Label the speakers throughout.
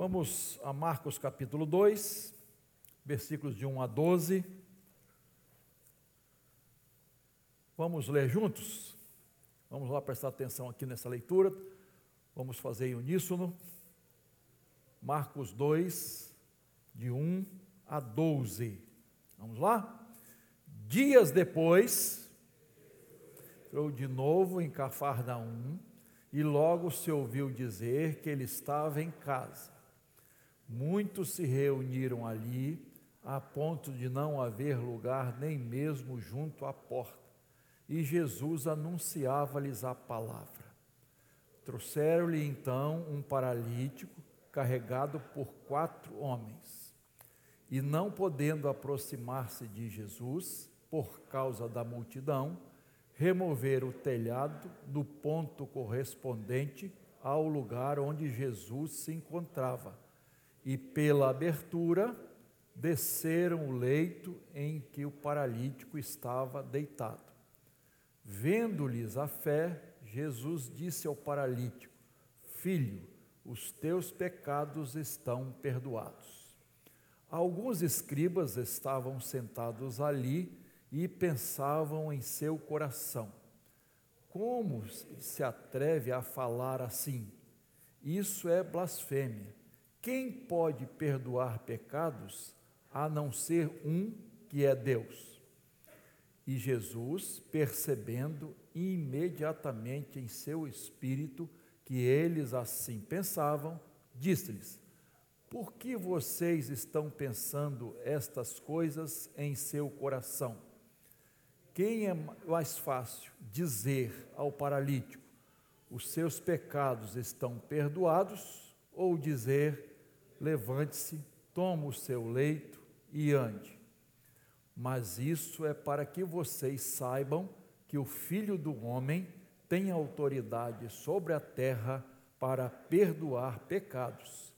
Speaker 1: Vamos a Marcos capítulo 2, versículos de 1 a 12. Vamos ler juntos? Vamos lá prestar atenção aqui nessa leitura. Vamos fazer em uníssono. Marcos 2, de 1 a 12. Vamos lá? Dias depois, entrou de novo em Cafarnaum e logo se ouviu dizer que ele estava em casa. Muitos se reuniram ali, a ponto de não haver lugar nem mesmo junto à porta, e Jesus anunciava-lhes a palavra. Trouxeram-lhe então um paralítico carregado por quatro homens. E não podendo aproximar-se de Jesus, por causa da multidão, remover o telhado do ponto correspondente ao lugar onde Jesus se encontrava, e pela abertura desceram o leito em que o paralítico estava deitado. Vendo-lhes a fé, Jesus disse ao paralítico: Filho, os teus pecados estão perdoados. Alguns escribas estavam sentados ali e pensavam em seu coração: Como se atreve a falar assim? Isso é blasfêmia. Quem pode perdoar pecados a não ser um que é Deus? E Jesus, percebendo imediatamente em seu espírito que eles assim pensavam, disse-lhes: Por que vocês estão pensando estas coisas em seu coração? Quem é mais fácil dizer ao paralítico: os seus pecados estão perdoados, ou dizer: levante-se, toma o seu leito e ande? Mas isso é para que vocês saibam que o Filho do Homem tem autoridade sobre a terra para perdoar pecados.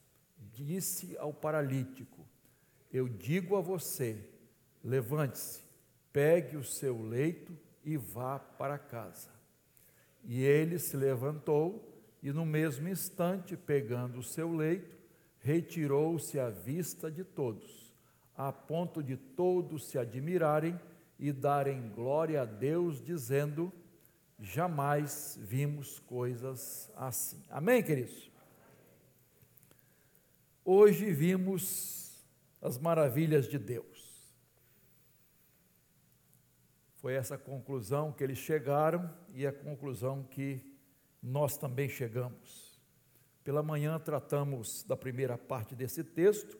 Speaker 1: Disse ao paralítico: Eu digo a você, levante-se pegue o seu leito e vá para casa. E ele se levantou e, no mesmo instante, pegando o seu leito, retirou-se à vista de todos, a ponto de todos se admirarem e darem glória a Deus, dizendo: Jamais vimos coisas assim. Amém, queridos? Hoje vimos as maravilhas de Deus. Foi essa conclusão que eles chegaram e a conclusão que nós também chegamos. Pela manhã tratamos da primeira parte desse texto,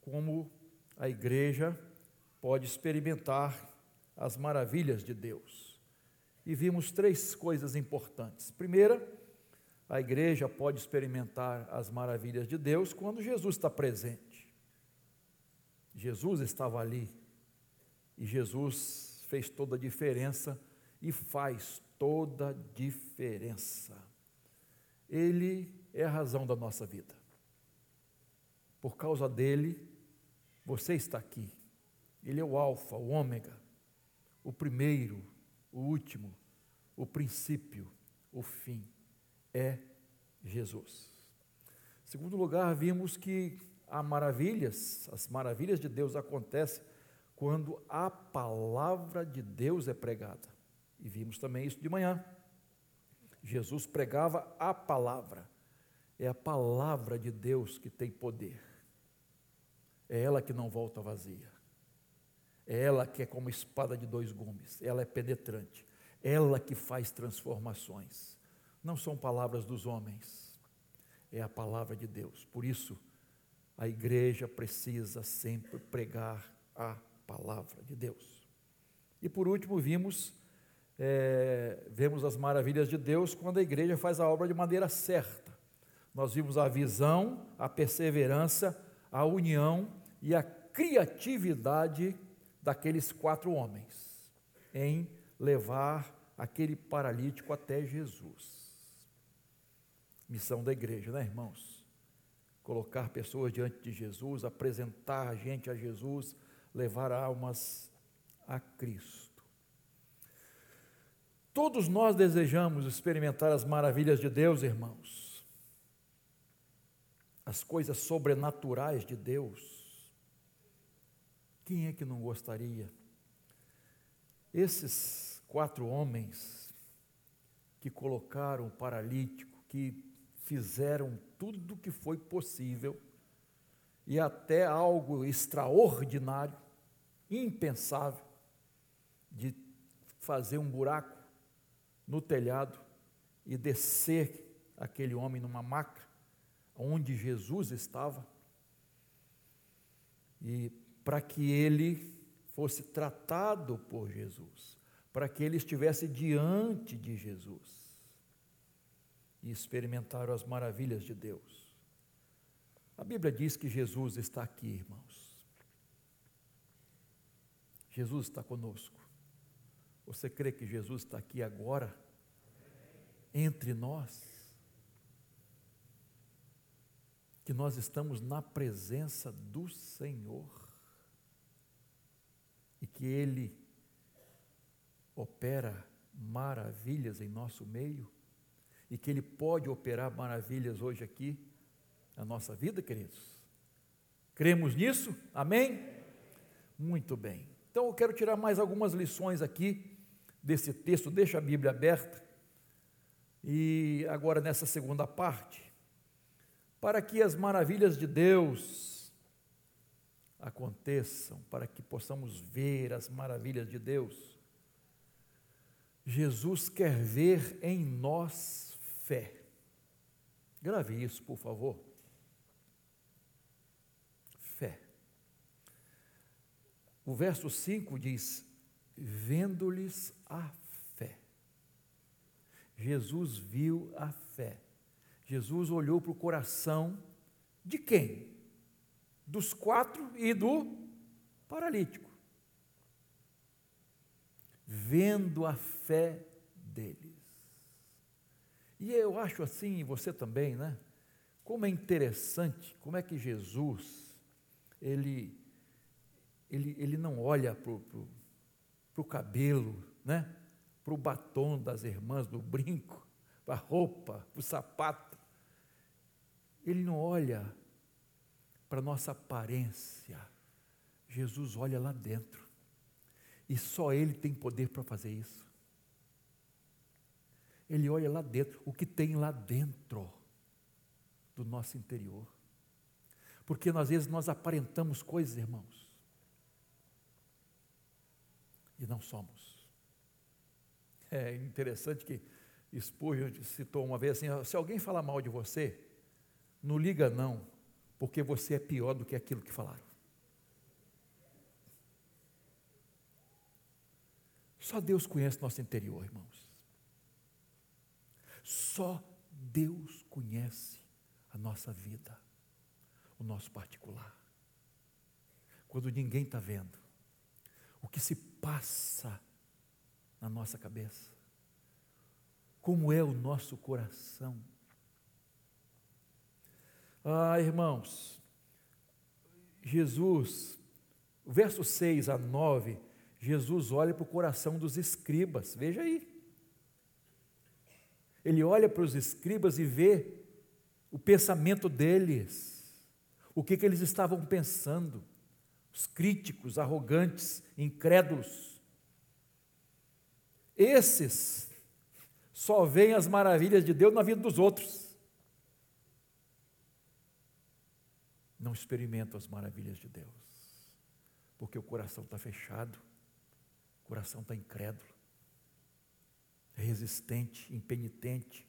Speaker 1: como a igreja pode experimentar as maravilhas de Deus. E vimos três coisas importantes. Primeira, a igreja pode experimentar as maravilhas de Deus quando Jesus está presente. Jesus estava ali e Jesus fez toda a diferença e faz toda a diferença. Ele é a razão da nossa vida. Por causa dele, você está aqui. Ele é o Alfa, o Ômega, o primeiro, o último, o princípio, o fim. É Jesus. Segundo lugar, vimos que há maravilhas, as maravilhas de Deus acontecem quando a palavra de Deus é pregada. E vimos também isso de manhã. Jesus pregava a palavra. É a palavra de Deus que tem poder. É ela que não volta vazia. É ela que é como espada de dois gumes. Ela é penetrante. Ela que faz transformações. Não são palavras dos homens. É a palavra de Deus. Por isso, a igreja precisa sempre pregar a palavra de Deus. E por último, vimos, é, vemos as maravilhas de Deus quando a igreja faz a obra de maneira certa. Nós vimos a visão, a perseverança, a união e a criatividade daqueles quatro homens em levar aquele paralítico até Jesus. Missão da igreja, né, irmãos? Colocar pessoas diante de Jesus, apresentar a gente a Jesus, levar almas a Cristo. Todos nós desejamos experimentar as maravilhas de Deus, irmãos. as coisas sobrenaturais de Deus, quem é que não gostaria? Esses quatro homens que colocaram o paralítico, que fizeram tudo o que foi possível, e até algo extraordinário, impensável, de fazer um buraco no telhado e descer aquele homem numa maca, onde Jesus estava, e para que ele fosse tratado por Jesus, para que ele estivesse diante de Jesus e experimentaram as maravilhas de Deus. A Bíblia diz que Jesus está aqui, irmãos. Jesus está conosco. Você crê que Jesus está aqui agora? Entre nós? Que nós estamos na presença do Senhor e que Ele opera maravilhas em nosso meio e que Ele pode operar maravilhas hoje aqui na nossa vida, queridos? Cremos nisso? Amém? Muito bem. Então eu quero tirar mais algumas lições aqui desse texto, deixa a Bíblia aberta. E agora nessa segunda parte, para que as maravilhas de Deus aconteçam, para que possamos ver as maravilhas de Deus, Jesus quer ver em nós fé. Grave isso, por favor. Fé. O verso 5 diz: Vendo-lhes a fé. Jesus viu a fé. Jesus olhou para o coração de quem? Dos quatro e do paralítico. Vendo a fé deles. E eu acho assim, você também, né? Como é interessante, como é que Jesus, ele, ele, ele não olha para o cabelo, né? Para o batom das irmãs, do brinco, para a roupa, para o sapato. Ele não olha para a nossa aparência. Jesus olha lá dentro. E só Ele tem poder para fazer isso. Ele olha lá dentro, o que tem lá dentro do nosso interior. Porque às vezes nós aparentamos coisas, irmãos, e não somos. É interessante que Spurgeon citou uma vez assim: se alguém falar mal de você, não liga não, porque você é pior do que aquilo que falaram. Só Deus conhece nosso interior, irmãos. Só Deus conhece a nossa vida, o nosso particular. Quando ninguém está vendo, o que se passa na nossa cabeça, como é o nosso coração. Ah, irmãos, Jesus, verso 6 a 9, Jesus olha para o coração dos escribas, veja aí. Ele olha para os escribas e vê o pensamento deles, o que, que eles estavam pensando, os críticos, arrogantes, incrédulos. Esses só veem as maravilhas de Deus na vida dos outros. Não experimentam as maravilhas de Deus, porque o coração está fechado, o coração está incrédulo resistente, impenitente.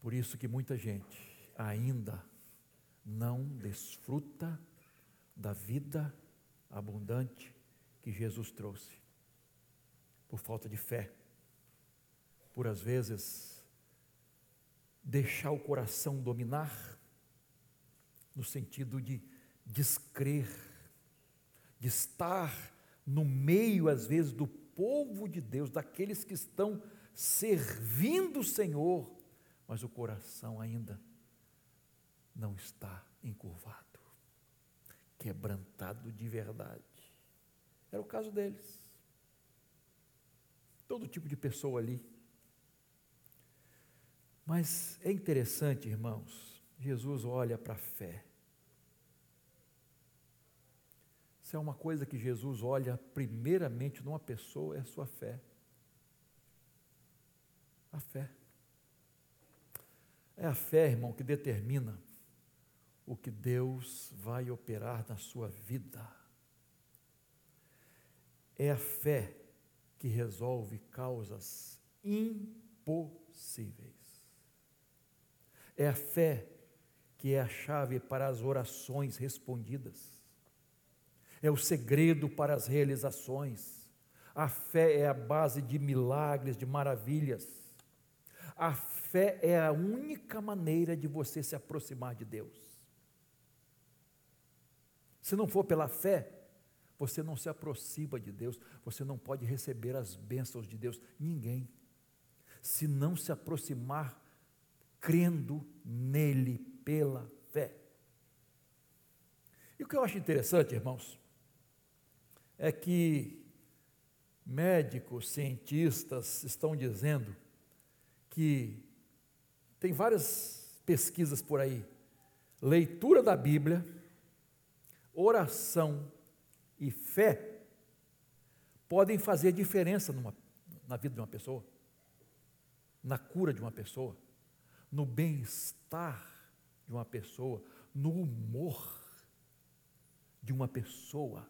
Speaker 1: Por isso que muita gente ainda não desfruta da vida abundante que Jesus trouxe, por falta de fé, por às vezes deixar o coração dominar, no sentido de descrer, de estar no meio, às vezes, do povo de Deus, daqueles que estão servindo o Senhor, mas o coração ainda não está encurvado, quebrantado de verdade. Era o caso deles. Todo tipo de pessoa ali. Mas é interessante, irmãos, Jesus olha para a fé. Se é uma coisa que Jesus olha primeiramente numa pessoa, é a sua fé. A fé. É a fé, irmão, que determina o que Deus vai operar na sua vida. É a fé que resolve causas impossíveis. É a fé que é a chave para as orações respondidas é o segredo para as realizações. A fé é a base de milagres, de maravilhas. A fé é a única maneira de você se aproximar de Deus. Se não for pela fé, você não se aproxima de Deus, você não pode receber as bênçãos de Deus. Ninguém. Se não se aproximar crendo nele pela fé. E o que eu acho interessante, irmãos, é que médicos, cientistas estão dizendo que tem várias pesquisas por aí. Leitura da Bíblia, oração e fé podem fazer diferença numa, na vida de uma pessoa, na cura de uma pessoa, no bem-estar de uma pessoa, no humor de uma pessoa.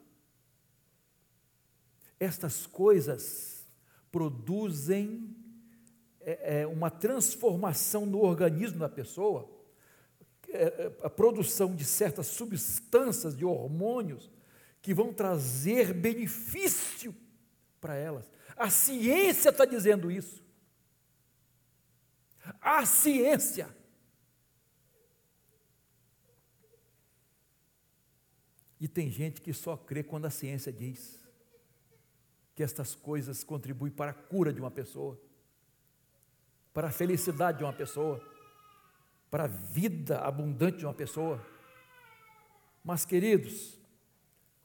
Speaker 1: Estas coisas produzem é, é, uma transformação no organismo da pessoa, a produção de certas substâncias, de hormônios, que vão trazer benefício para elas. A ciência está dizendo isso. A ciência. E tem gente que só crê quando a ciência diz que estas coisas contribuem para a cura de uma pessoa, para a felicidade de uma pessoa, para a vida abundante de uma pessoa. Mas, queridos,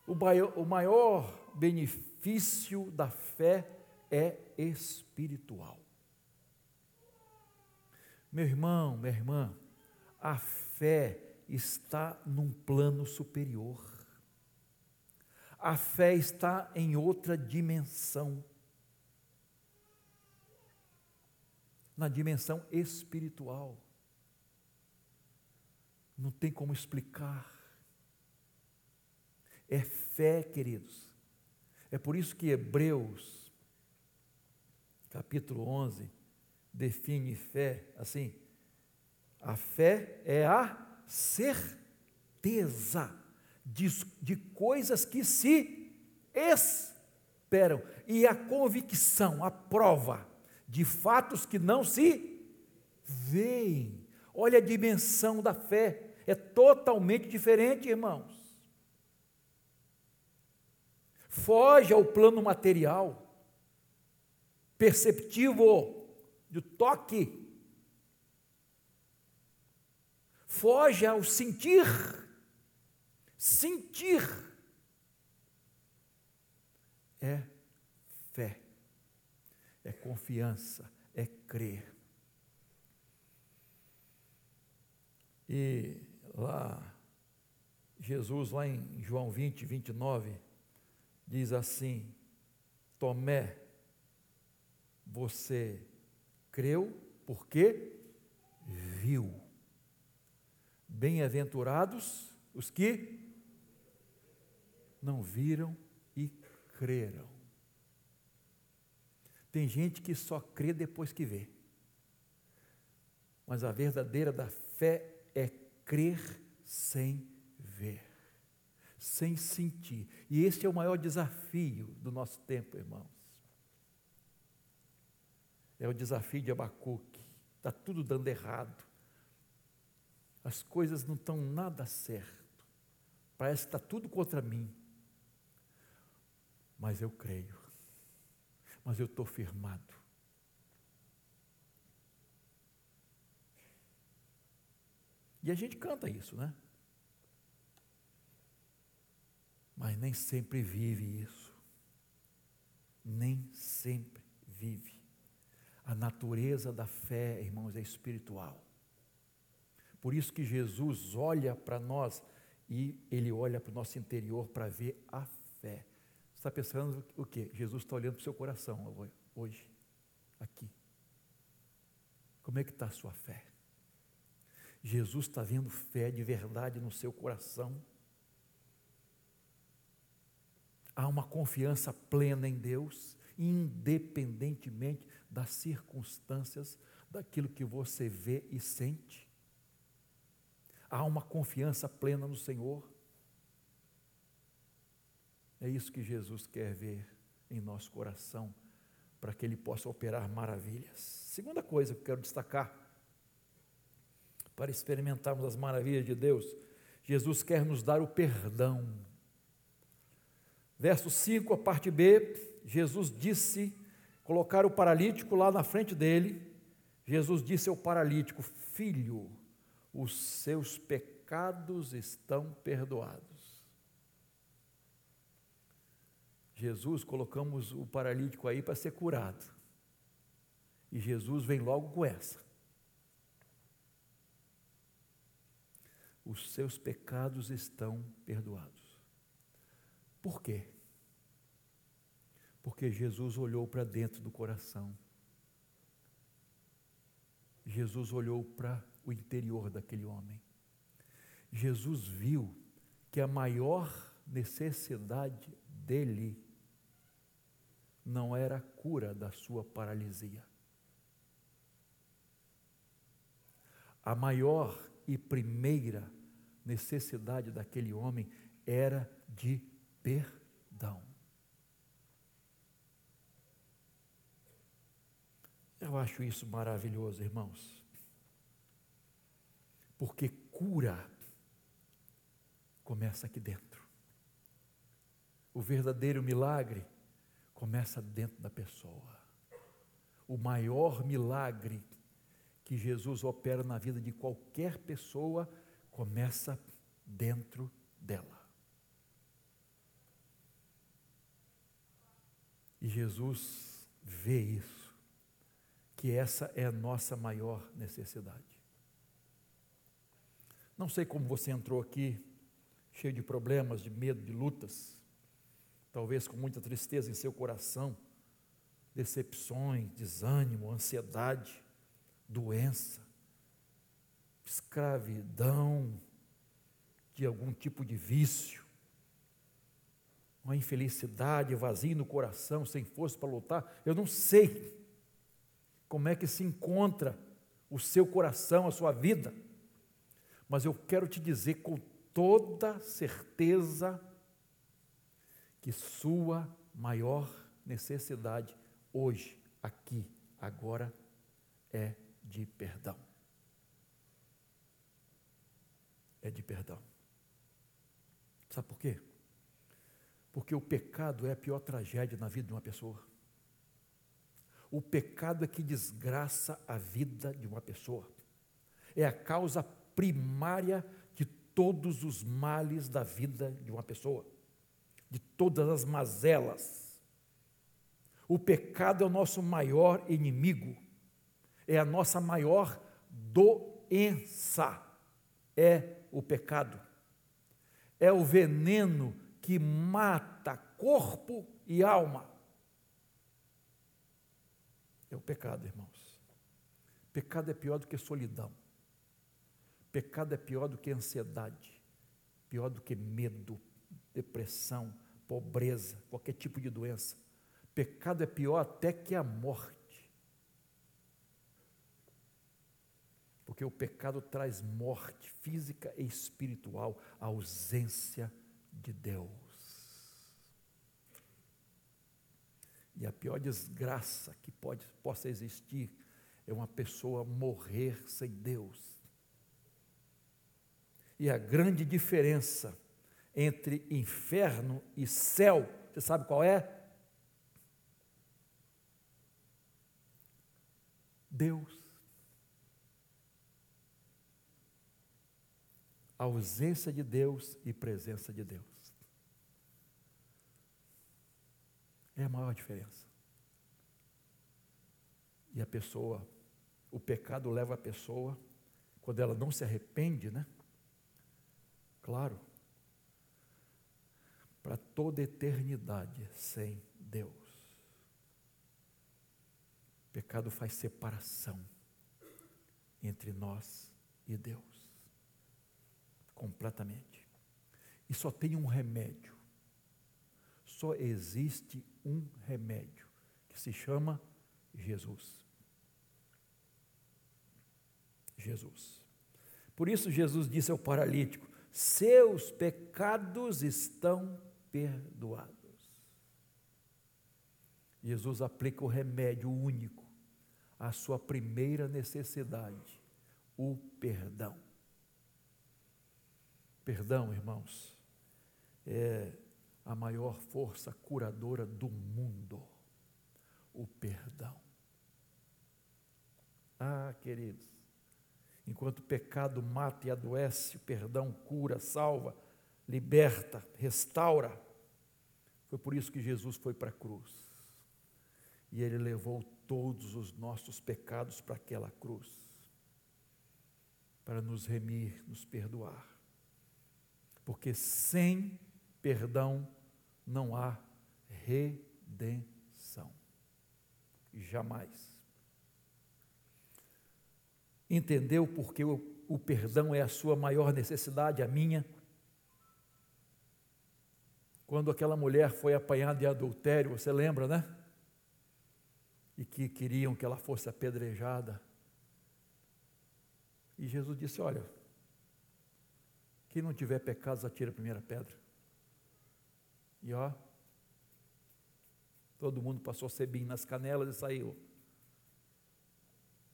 Speaker 1: o maior, benefício da fé é espiritual. Meu irmão, minha irmã, a fé está num plano superior. A fé está em outra dimensão na dimensão espiritual. Não tem como explicar. É fé, queridos. É por isso que Hebreus, capítulo 11, define fé assim: a fé é a certeza de, de coisas que se esperam, e a convicção, a prova de fatos que não se veem. Olha a dimensão da fé, é totalmente diferente, irmãos. Foge ao plano material, perceptivo, do toque. Foge ao sentir sentir é fé, é confiança, é crer. E lá, Jesus, lá em João 20, 29, diz assim: Tomé, você creu porque viu. Bem-aventurados os que não viram e creram. Tem gente que só crê depois que vê. Mas a verdadeira da fé crer sem ver, sem sentir. E esse é o maior desafio do nosso tempo, irmãos. É o desafio de Abacuque. Está tudo dando errado. As coisas não estão nada certo. Parece que está tudo contra mim mas eu creio, mas eu estou firmado. E a gente canta isso, né? Mas nem sempre vive isso. Nem sempre vive. A natureza da fé, irmãos, é espiritual. Por isso que Jesus olha para nós e ele olha para o nosso interior para ver a fé. Você está pensando o quê? Jesus está olhando para o seu coração hoje, aqui. Como é que está a sua fé? Jesus está vendo fé de verdade no seu coração. Há uma confiança plena em Deus, independentemente das circunstâncias, daquilo que você vê e sente. Há uma confiança plena no Senhor. É isso que Jesus quer ver em nosso coração, para que Ele possa operar maravilhas. Segunda coisa que eu quero destacar, para experimentarmos as maravilhas de Deus, Jesus quer nos dar o perdão. Verso 5, a parte B, Jesus disse, colocar o paralítico lá na frente dele. Jesus disse ao paralítico: Filho, os seus pecados estão perdoados. Jesus, colocamos o paralítico aí para ser curado. E Jesus vem logo com essa. Os seus pecados estão perdoados. Por quê? Porque Jesus olhou para dentro do coração. Jesus olhou para o interior daquele homem. Jesus viu que a maior necessidade dele não era a cura da sua paralisia. A maior e primeira necessidade daquele homem era de perdão. Eu acho isso maravilhoso, irmãos porque cura começa aqui dentro. O verdadeiro milagre começa dentro da pessoa. O maior milagre que Jesus opera na vida de qualquer pessoa começa dentro dela. E Jesus vê isso, que essa é a nossa maior necessidade. Não sei como você entrou aqui, cheio de problemas, de medo, de lutas, talvez com muita tristeza em seu coração, decepções, desânimo, ansiedade, doença, escravidão de algum tipo de vício, uma infelicidade, vazio no coração, sem força para lutar. Eu não sei como é que se encontra o seu coração, a sua vida mas eu quero te dizer com toda certeza que sua maior necessidade hoje, aqui, agora, é de perdão. É de perdão. Sabe por quê? Porque o pecado é a pior tragédia na vida de uma pessoa. O pecado é que desgraça a vida de uma pessoa. É a causa primária de todos os males da vida de uma pessoa, de todas as mazelas. O pecado é o nosso maior inimigo, é a nossa maior doença, é o pecado. É o veneno que mata corpo e alma. É o pecado, irmãos. Pecado é pior do que solidão. Pecado é pior do que ansiedade, pior do que medo, depressão, pobreza, qualquer tipo de doença. Pecado é pior até que a morte. Porque o pecado traz morte física e espiritual, a ausência de Deus. E a pior desgraça que pode, possa existir é uma pessoa morrer sem Deus e a grande diferença entre inferno e céu, você sabe qual é? Deus. A ausência de Deus e presença de Deus. É a maior diferença. E a pessoa, o pecado leva a pessoa, quando ela não se arrepende, né? Claro, para toda eternidade sem Deus. O pecado faz separação entre nós e Deus. Completamente. E só tem um remédio. Só existe um remédio, que se chama Jesus. Jesus. Por isso Jesus disse ao paralítico: Seus pecados estão perdoados. Jesus aplica o remédio único à sua primeira necessidade, o perdão. Perdão, irmãos, é a maior força curadora do mundo. O perdão. Ah, queridos, enquanto o pecado mata e adoece, o perdão cura, salva, liberta, restaura. Foi por isso que Jesus foi para a cruz. E ele levou todos os nossos pecados para aquela cruz, para nos remir, nos perdoar. Porque sem perdão não há redenção. Jamais. Entendeu porque o, perdão é a sua maior necessidade, a minha? Quando aquela mulher foi apanhada em adultério, você lembra, né? e que queriam que ela fosse apedrejada. E Jesus disse: Olha, quem não tiver pecados, atira a primeira pedra. E ó, todo mundo passou sebinho nas canelas e saiu.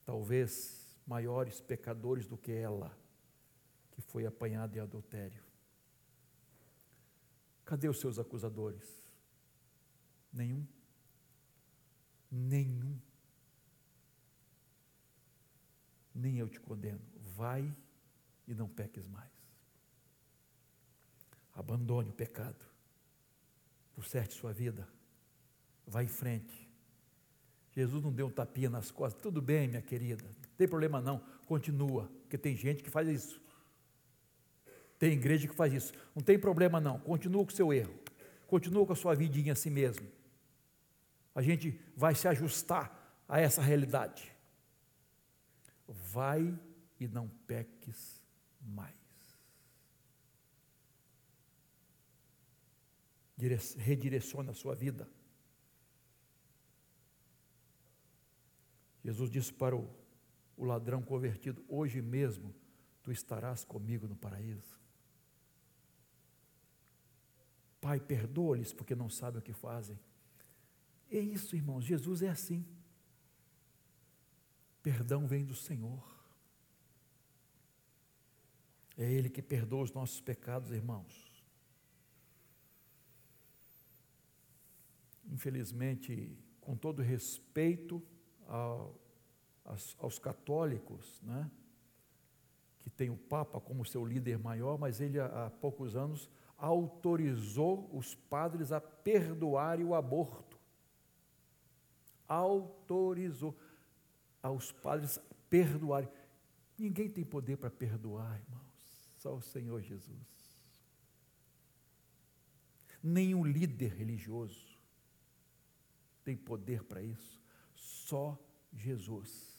Speaker 1: Talvez maiores pecadores do que ela, que foi apanhada em adultério. Cadê os seus acusadores? Nenhum nenhum. Nem eu te condeno. Vai e não peques mais. Abandone o pecado. Conserte sua vida. Vá em frente. Jesus não deu um tapinha nas costas. Tudo bem, minha querida. Não tem problema não. Continua. Porque tem gente que faz isso. Tem igreja que faz isso. Não tem problema não. Continua com o seu erro. Continua com a sua vidinha assim mesmo a gente vai se ajustar a essa realidade. Vai e não peques mais. Redireciona a sua vida. Jesus disse para o, o ladrão convertido: Hoje mesmo tu estarás comigo no paraíso. Pai, perdoa-lhes porque não sabem o que fazem. É isso, irmãos, Jesus é assim. Perdão vem do Senhor. É Ele que perdoa os nossos pecados, irmãos. Infelizmente, com todo respeito ao, aos, aos, católicos, né, que tem o Papa como seu líder maior, mas ele há poucos anos autorizou os padres a perdoarem o aborto autorizou aos padres perdoarem. Ninguém tem poder para perdoar, irmãos, só o Senhor Jesus. Nenhum líder religioso tem poder para isso, só Jesus.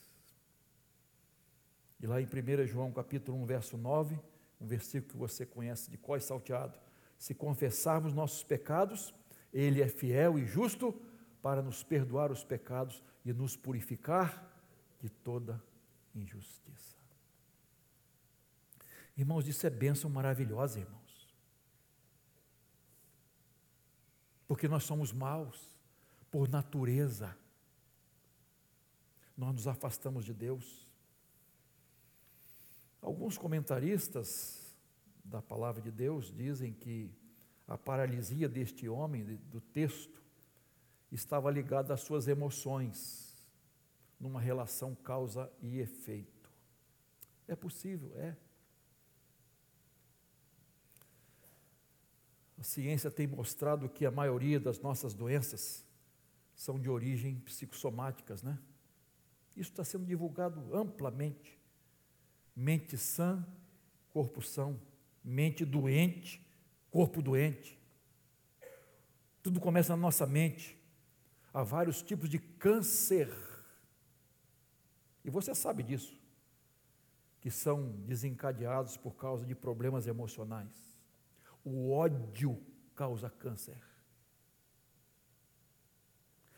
Speaker 1: E lá em 1 João capítulo 1, verso 9, um versículo que você conhece de cós salteado, se confessarmos nossos pecados, Ele é fiel e justo para nos perdoar os pecados e nos purificar de toda injustiça. Irmãos, isso é bênção maravilhosa, irmãos. Porque nós somos maus por natureza. Nós nos afastamos de Deus. Alguns comentaristas da palavra de Deus dizem que a paralisia deste homem, do texto, estava ligado às suas emoções, numa relação causa e efeito. É possível, é. A ciência tem mostrado que a maioria das nossas doenças são de origem psicossomáticas, né? Isso está sendo divulgado amplamente. Mente sã, corpo são. Mente doente, corpo doente. Tudo começa na nossa mente. Há vários tipos de câncer. E você sabe disso. Que são desencadeados por causa de problemas emocionais. O ódio causa câncer.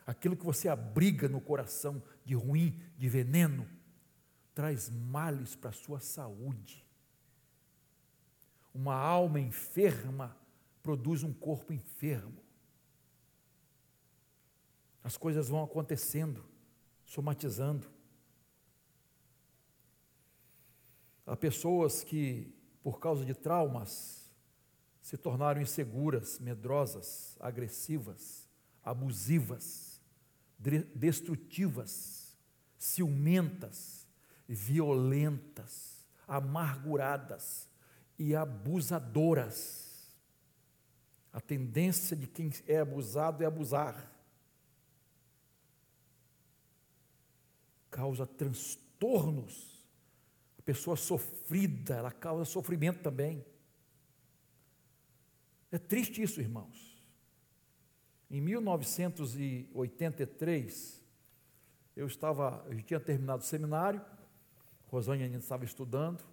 Speaker 1: Aquilo que você abriga no coração de ruim, de veneno, traz males para a sua saúde. Uma alma enferma produz um corpo enfermo. As coisas vão acontecendo, somatizando. Há pessoas que, por causa de traumas, se tornaram inseguras, medrosas, agressivas, abusivas, destrutivas, ciumentas, violentas, amarguradas e abusadoras. A tendência de quem é abusado é abusar. Causa transtornos. A pessoa sofrida, ela causa sofrimento também. É triste isso, irmãos. Em 1983, eu estava, eu tinha terminado o seminário, Rosânia ainda estava estudando,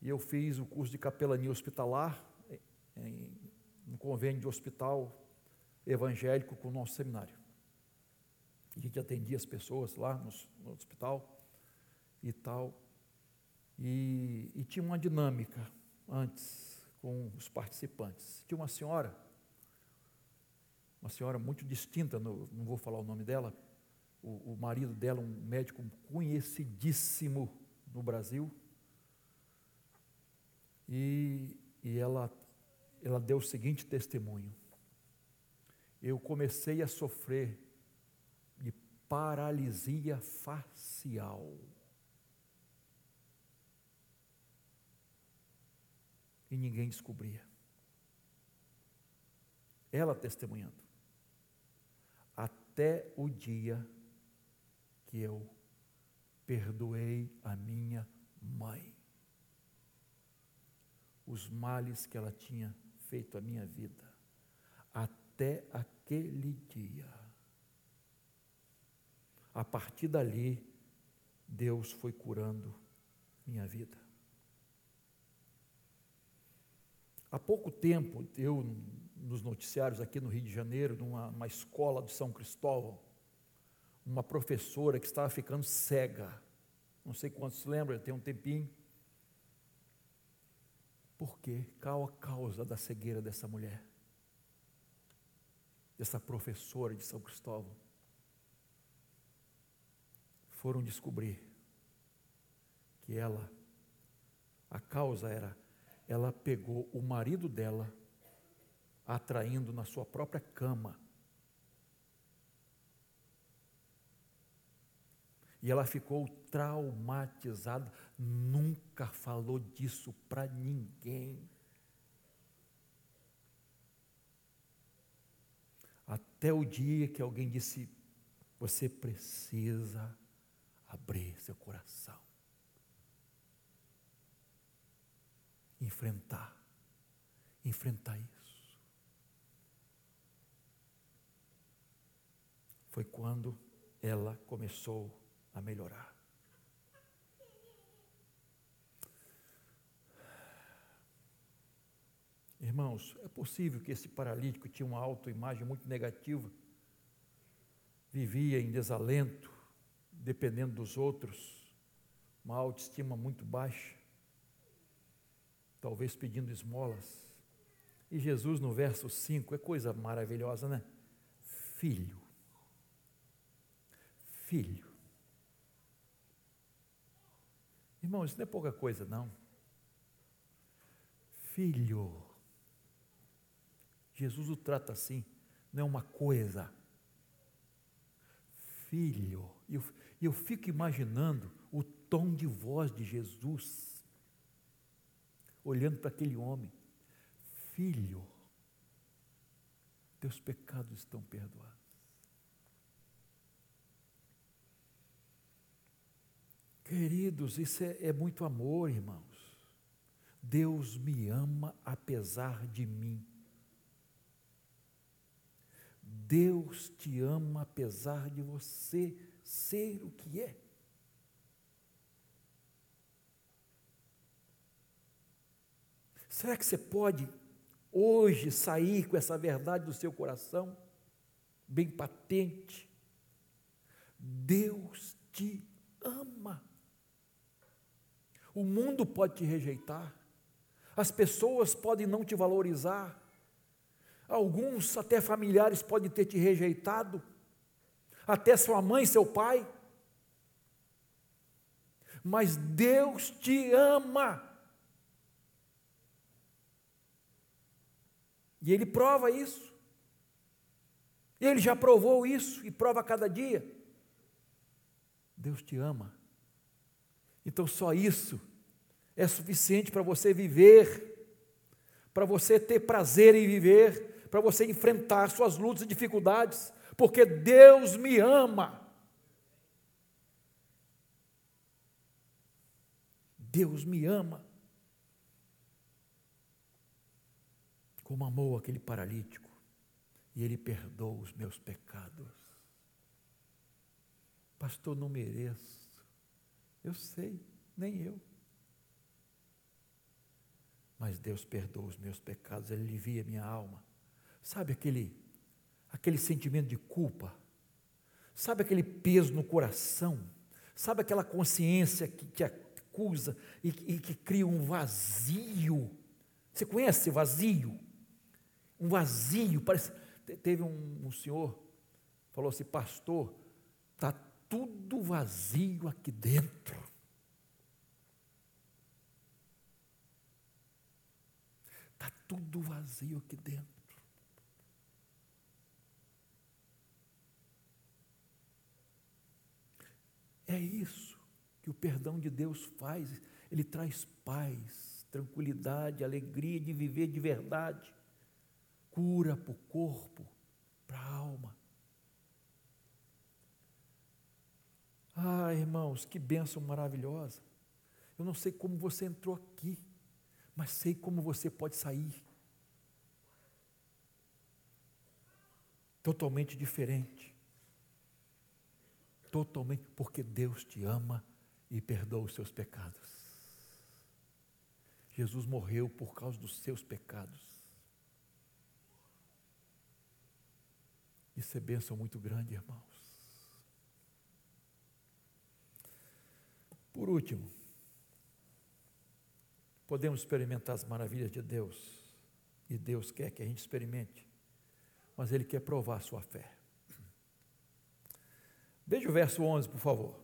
Speaker 1: e eu fiz o curso de capelania hospitalar em, no convênio de hospital evangélico com o nosso seminário. A gente atendia as pessoas lá no, no hospital e tal. E, e tinha uma dinâmica antes com os participantes. Tinha uma senhora, uma senhora muito distinta, não vou falar o nome dela, o, o marido dela, um médico conhecidíssimo no Brasil, e, e ela, ela deu o seguinte testemunho: eu comecei a sofrer de paralisia facial. E ninguém descobria. Ela testemunhando. Até o dia que eu perdoei a minha mãe os males que ela tinha feito à minha vida, até aquele dia. A partir dali, Deus foi curando minha vida. Há pouco tempo, eu, nos noticiários aqui no Rio de Janeiro, numa escola de São Cristóvão, uma professora que estava ficando cega, não sei quantos se lembram, tem um tempinho, por quê? Qual a causa da cegueira dessa mulher? Dessa professora de São Cristóvão? Foram descobrir que ela, a causa era, ela pegou o marido dela, atraindo na sua própria cama E ela ficou traumatizada, nunca falou disso para ninguém. Até o dia que alguém disse: Você precisa abrir seu coração, enfrentar, enfrentar isso. Foi quando ela começou a melhorar. Irmãos, é possível que esse paralítico tinha uma autoimagem muito negativa, vivia em desalento, dependendo dos outros, uma autoestima muito baixa, talvez pedindo esmolas. E Jesus, no verso 5, é coisa maravilhosa, né? Filho, filho, Irmão, isso não é pouca coisa, não. Filho. Jesus o trata assim, não é uma coisa. Filho. E eu, eu fico imaginando o tom de voz de Jesus, olhando para aquele homem. Filho, teus pecados estão perdoados. Queridos, isso é, é muito amor, irmãos. Deus me ama apesar de mim. Deus te ama apesar de você ser o que é. Será que você pode hoje sair com essa verdade do seu coração, bem patente? Deus te ama. O mundo pode te rejeitar, as pessoas podem não te valorizar, alguns, até familiares, podem ter te rejeitado, até sua mãe, seu pai, mas Deus te ama. E Ele prova isso. Ele já provou isso e prova a cada dia. Deus te ama. Então só isso é suficiente para você viver, para você ter prazer em viver, para você enfrentar suas lutas e dificuldades, porque Deus me ama. Deus me ama. Como amou aquele paralítico, e ele perdoa os meus pecados. Pastor, não mereço. Eu sei, nem eu. Mas Deus perdoa os meus pecados, Ele alivia minha alma. Sabe aquele, aquele sentimento de culpa? Sabe aquele peso no coração? Sabe aquela consciência que acusa e, e que cria um vazio? Você conhece vazio? Um vazio, parece. Teve um, um senhor, falou assim, pastor, está tudo vazio aqui dentro. Está tudo vazio aqui dentro. É isso que o perdão de Deus faz. Ele traz paz, tranquilidade, alegria de viver de verdade, cura para o corpo, para a alma. Ah, irmãos, que bênção maravilhosa. Eu não sei como você entrou aqui, mas sei como você pode sair. Totalmente diferente. Totalmente, porque Deus te ama e perdoa os seus pecados. Jesus morreu por causa dos seus pecados. Isso é bênção muito grande, irmãos. Por último, podemos experimentar as maravilhas de Deus, e Deus quer que a gente experimente, mas Ele quer provar a sua fé. Veja o verso 11, por favor.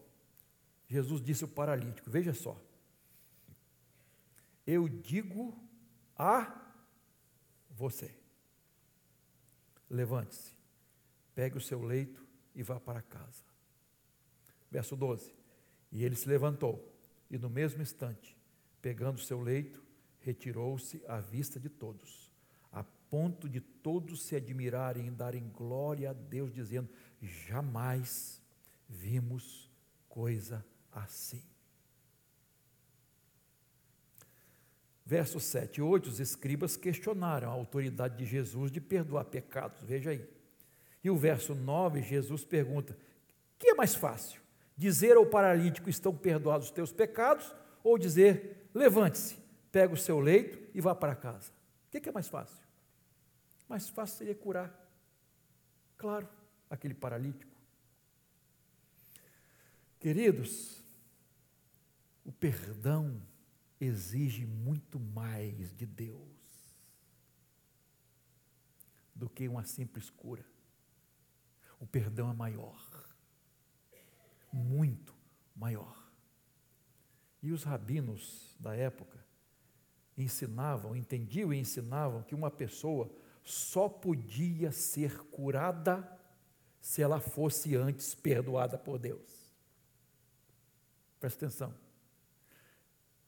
Speaker 1: Jesus disse ao paralítico: Veja só. Eu digo a você: levante-se, pegue o seu leito e vá para casa. Verso 12: e ele se levantou, e no mesmo instante, pegando seu leito, retirou-se à vista de todos, a ponto de todos se admirarem e darem glória a Deus, dizendo: Jamais vimos coisa assim. Verso 7 e 8, os escribas questionaram a autoridade de Jesus de perdoar pecados, veja aí. E o verso 9, Jesus pergunta: que é mais fácil? dizer ao paralítico: estão perdoados os teus pecados, ou dizer: levante-se, pega o seu leito e vá para casa. O que é mais fácil? Mais fácil seria curar, claro, aquele paralítico. Queridos, o perdão exige muito mais de Deus do que uma simples cura. O perdão é maior muito maior. E os rabinos da época ensinavam, entendiam e ensinavam que uma pessoa só podia ser curada se ela fosse antes perdoada por Deus. Presta atenção.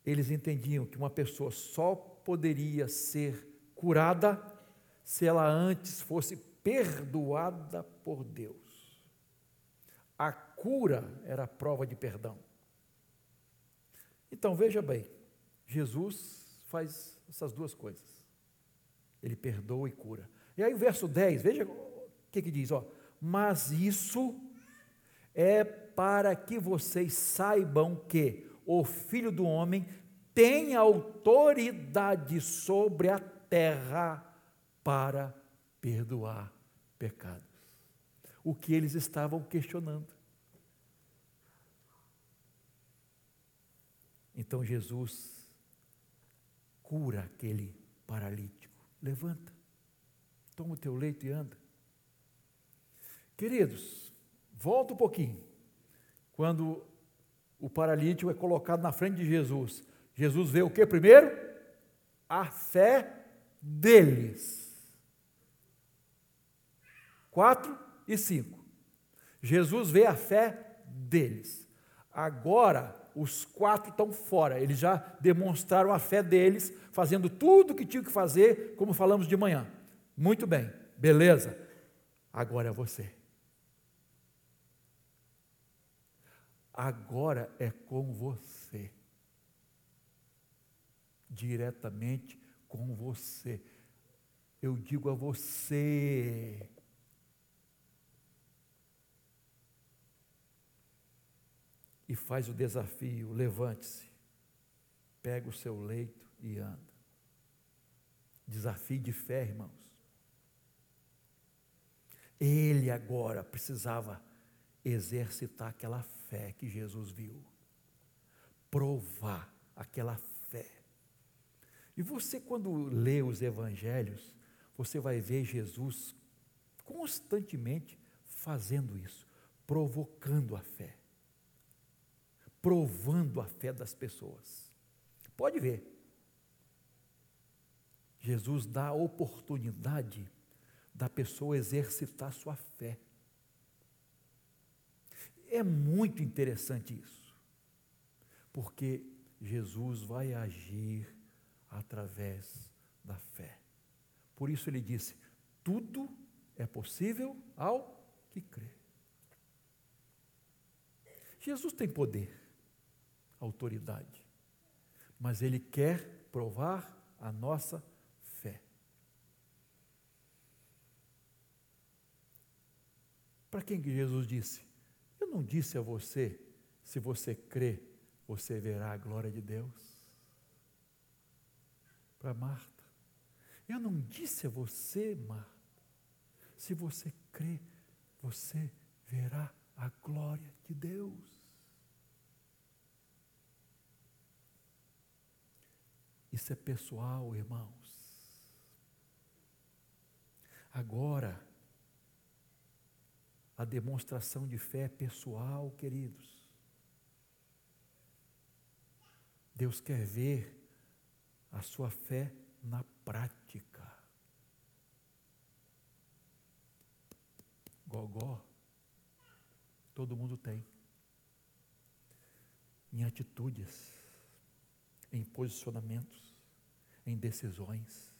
Speaker 1: Eles entendiam que uma pessoa só poderia ser curada se ela antes fosse perdoada por Deus. A cura era a prova de perdão. Então veja bem, Jesus faz essas duas coisas. Ele perdoa e cura. E aí o verso 10, veja o que, que diz, ó. Mas isso é para que vocês saibam que o Filho do Homem tem autoridade sobre a terra para perdoar pecados. O que eles estavam questionando. Então Jesus cura aquele paralítico. Levanta, toma o teu leito e anda. Queridos, volta um pouquinho. Quando o paralítico é colocado na frente de Jesus, Jesus vê o que primeiro? A fé deles. 4 e 5. Jesus vê a fé deles. Agora, os quatro estão fora, eles já demonstraram a fé deles, fazendo tudo o que tinham que fazer, como falamos de manhã. Muito bem, beleza. Agora é você. Agora é com você. Diretamente com você. Eu digo a você. E faz o desafio: levante-se, pega o seu leito e anda. Desafio de fé, irmãos. Ele agora precisava exercitar aquela fé que Jesus viu, provar aquela fé. E você, quando lê os evangelhos, você vai ver Jesus constantemente fazendo isso, provocando a fé, provando a fé das pessoas. Pode ver. Jesus dá a oportunidade da pessoa exercitar sua fé. É muito interessante isso, porque Jesus vai agir através da fé. Por isso ele disse: tudo é possível ao que crê. Jesus tem poder, autoridade, mas ele quer provar a nossa fé. Para quem que Jesus disse? Eu não disse a você, se você crê, você verá a glória de Deus. Para Marta. Eu não disse a você, Marta, se você crê, você verá a glória de Deus. Isso é pessoal, irmãos. Agora, a demonstração de fé pessoal, queridos. Deus quer ver a sua fé na prática. Gogó, todo mundo tem. Em atitudes, em posicionamentos, em decisões.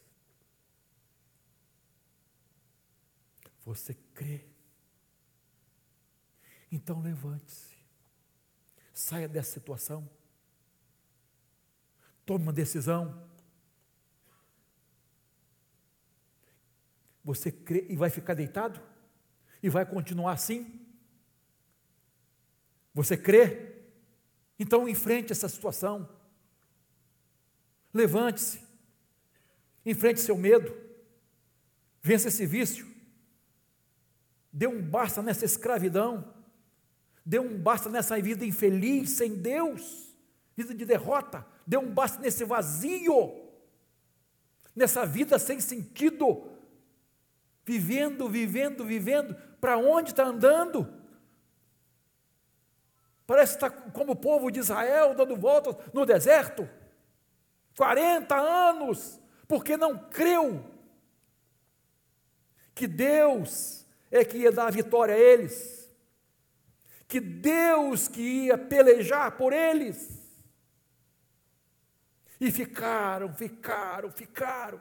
Speaker 1: Você crê então levante-se, saia dessa situação, tome uma decisão. Você crê e vai ficar deitado? E vai continuar assim? Você crê? Então enfrente essa situação. Levante-se. Enfrente seu medo. Vença esse vício. Dê um basta nessa escravidão deu um basta nessa vida infeliz, sem Deus, vida de derrota, deu um basta nesse vazio, nessa vida sem sentido, vivendo, vivendo, vivendo, para onde está andando? Parece que está como o povo de Israel dando voltas no deserto, 40 anos, porque não creu que Deus é que ia dar a vitória a eles que Deus que ia pelejar por eles. E ficaram, ficaram, ficaram.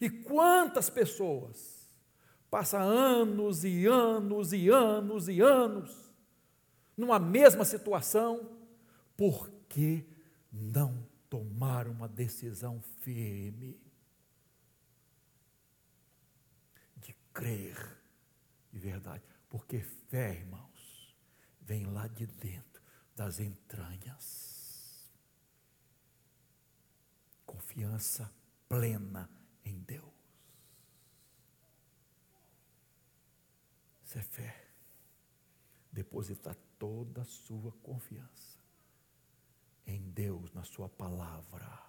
Speaker 1: E quantas pessoas passam anos e anos e anos e anos numa mesma situação, Por que não tomar uma decisão firme de crer de verdade? Porque fé, irmãos, vem lá de dentro das entranhas. Confiança plena em Deus. Isso é fé. Depositar toda a sua confiança em Deus, na Sua palavra,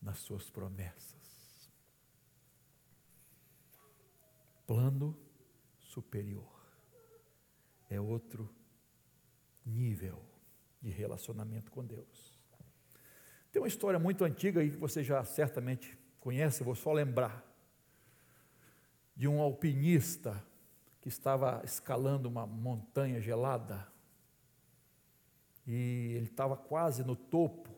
Speaker 1: nas Suas promessas. Plano superior é outro nível de relacionamento com Deus. Tem uma história muito antiga aí que você já certamente conhece, vou só lembrar, de um alpinista que estava escalando uma montanha gelada e ele estava quase no topo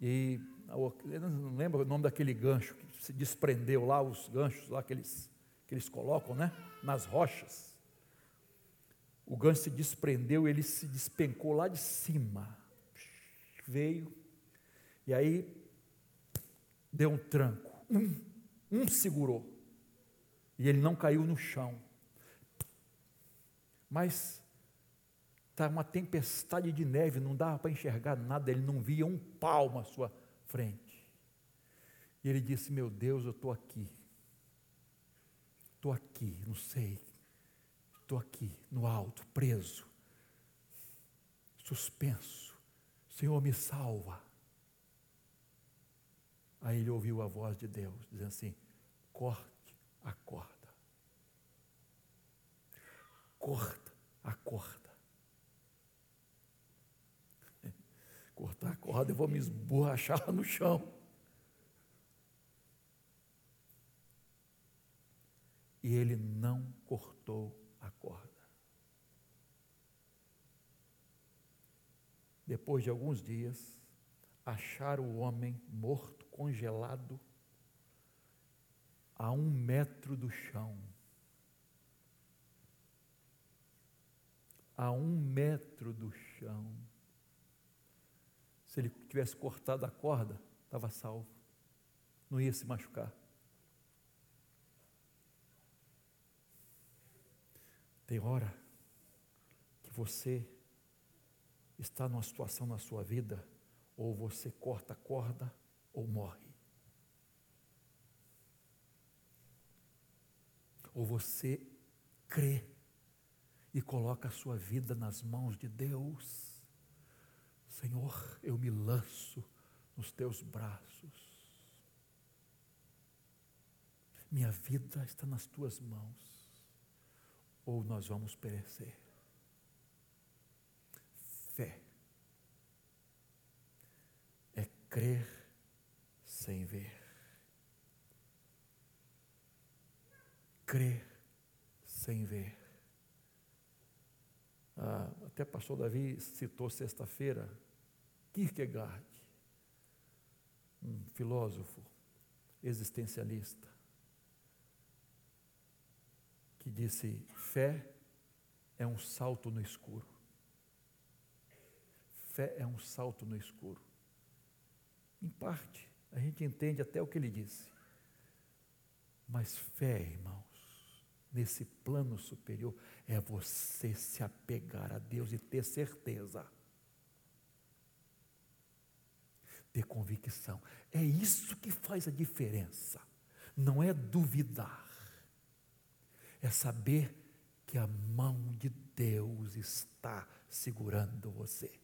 Speaker 1: e eu não lembro o nome daquele gancho que se desprendeu lá, os ganchos lá que eles, que eles colocam, né? Nas rochas. O gancho se desprendeu, ele se despencou lá de cima. Veio, e aí deu um tranco. Um, um segurou. E ele não caiu no chão. Mas está uma tempestade de neve, não dava para enxergar nada, ele não via um palmo à sua frente. E ele disse: Meu Deus, eu estou aqui. Estou aqui, não sei. Estou aqui, no alto, preso, suspenso. Senhor, me salva. Aí ele ouviu a voz de Deus, dizendo assim: corte a corda. Corta a corda. Cortar a corda, eu vou me esborrachar no chão. E ele não cortou a corda. Depois de alguns dias, acharam o homem morto congelado a um metro do chão. A um metro do chão. Se ele tivesse cortado a corda, estava salvo. Não ia se machucar. Tem hora que você está numa situação na sua vida ou você corta a corda ou morre. Ou você crê e coloca a sua vida nas mãos de Deus. Senhor, eu me lanço nos teus braços. Minha vida está nas tuas mãos. Ou nós vamos perecer. Fé crer sem ver. Crer sem ver. Ah, até pastor Davi citou sexta-feira Kierkegaard, um filósofo existencialista, que disse: fé é um salto no escuro. Fé é um salto no escuro. Em parte, a gente entende até o que ele disse. Mas fé, irmãos, nesse plano superior, é você se apegar a Deus e ter certeza. Ter convicção. É isso que faz a diferença. Não é duvidar. É saber que a mão de Deus está segurando você.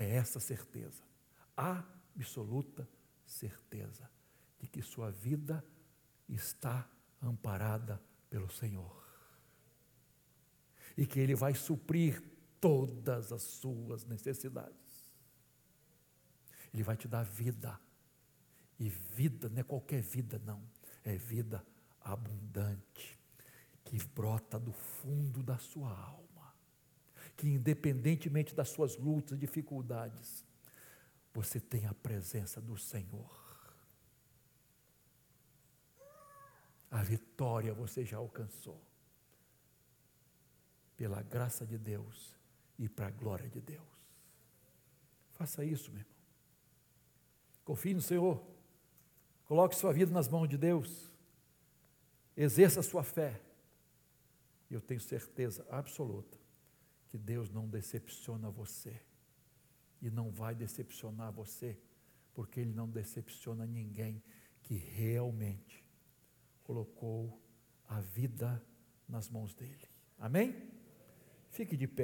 Speaker 1: é essa certeza, absoluta certeza, de que sua vida está amparada pelo Senhor. E que Ele vai suprir todas as suas necessidades. Ele vai te dar vida. E vida não é qualquer vida, não. É vida abundante, que brota do fundo da sua alma que, independentemente das suas lutas, dificuldades, você tem a presença do Senhor. A vitória você já alcançou. pela graça de Deus e para a glória de Deus. Faça isso, meu irmão. Confie no Senhor. Coloque sua vida nas mãos de Deus. Exerça sua fé. E eu tenho certeza absoluta que Deus não decepciona você. E não vai decepcionar você, porque Ele não decepciona ninguém que realmente colocou a vida nas mãos dele. Amém? Fique de pé.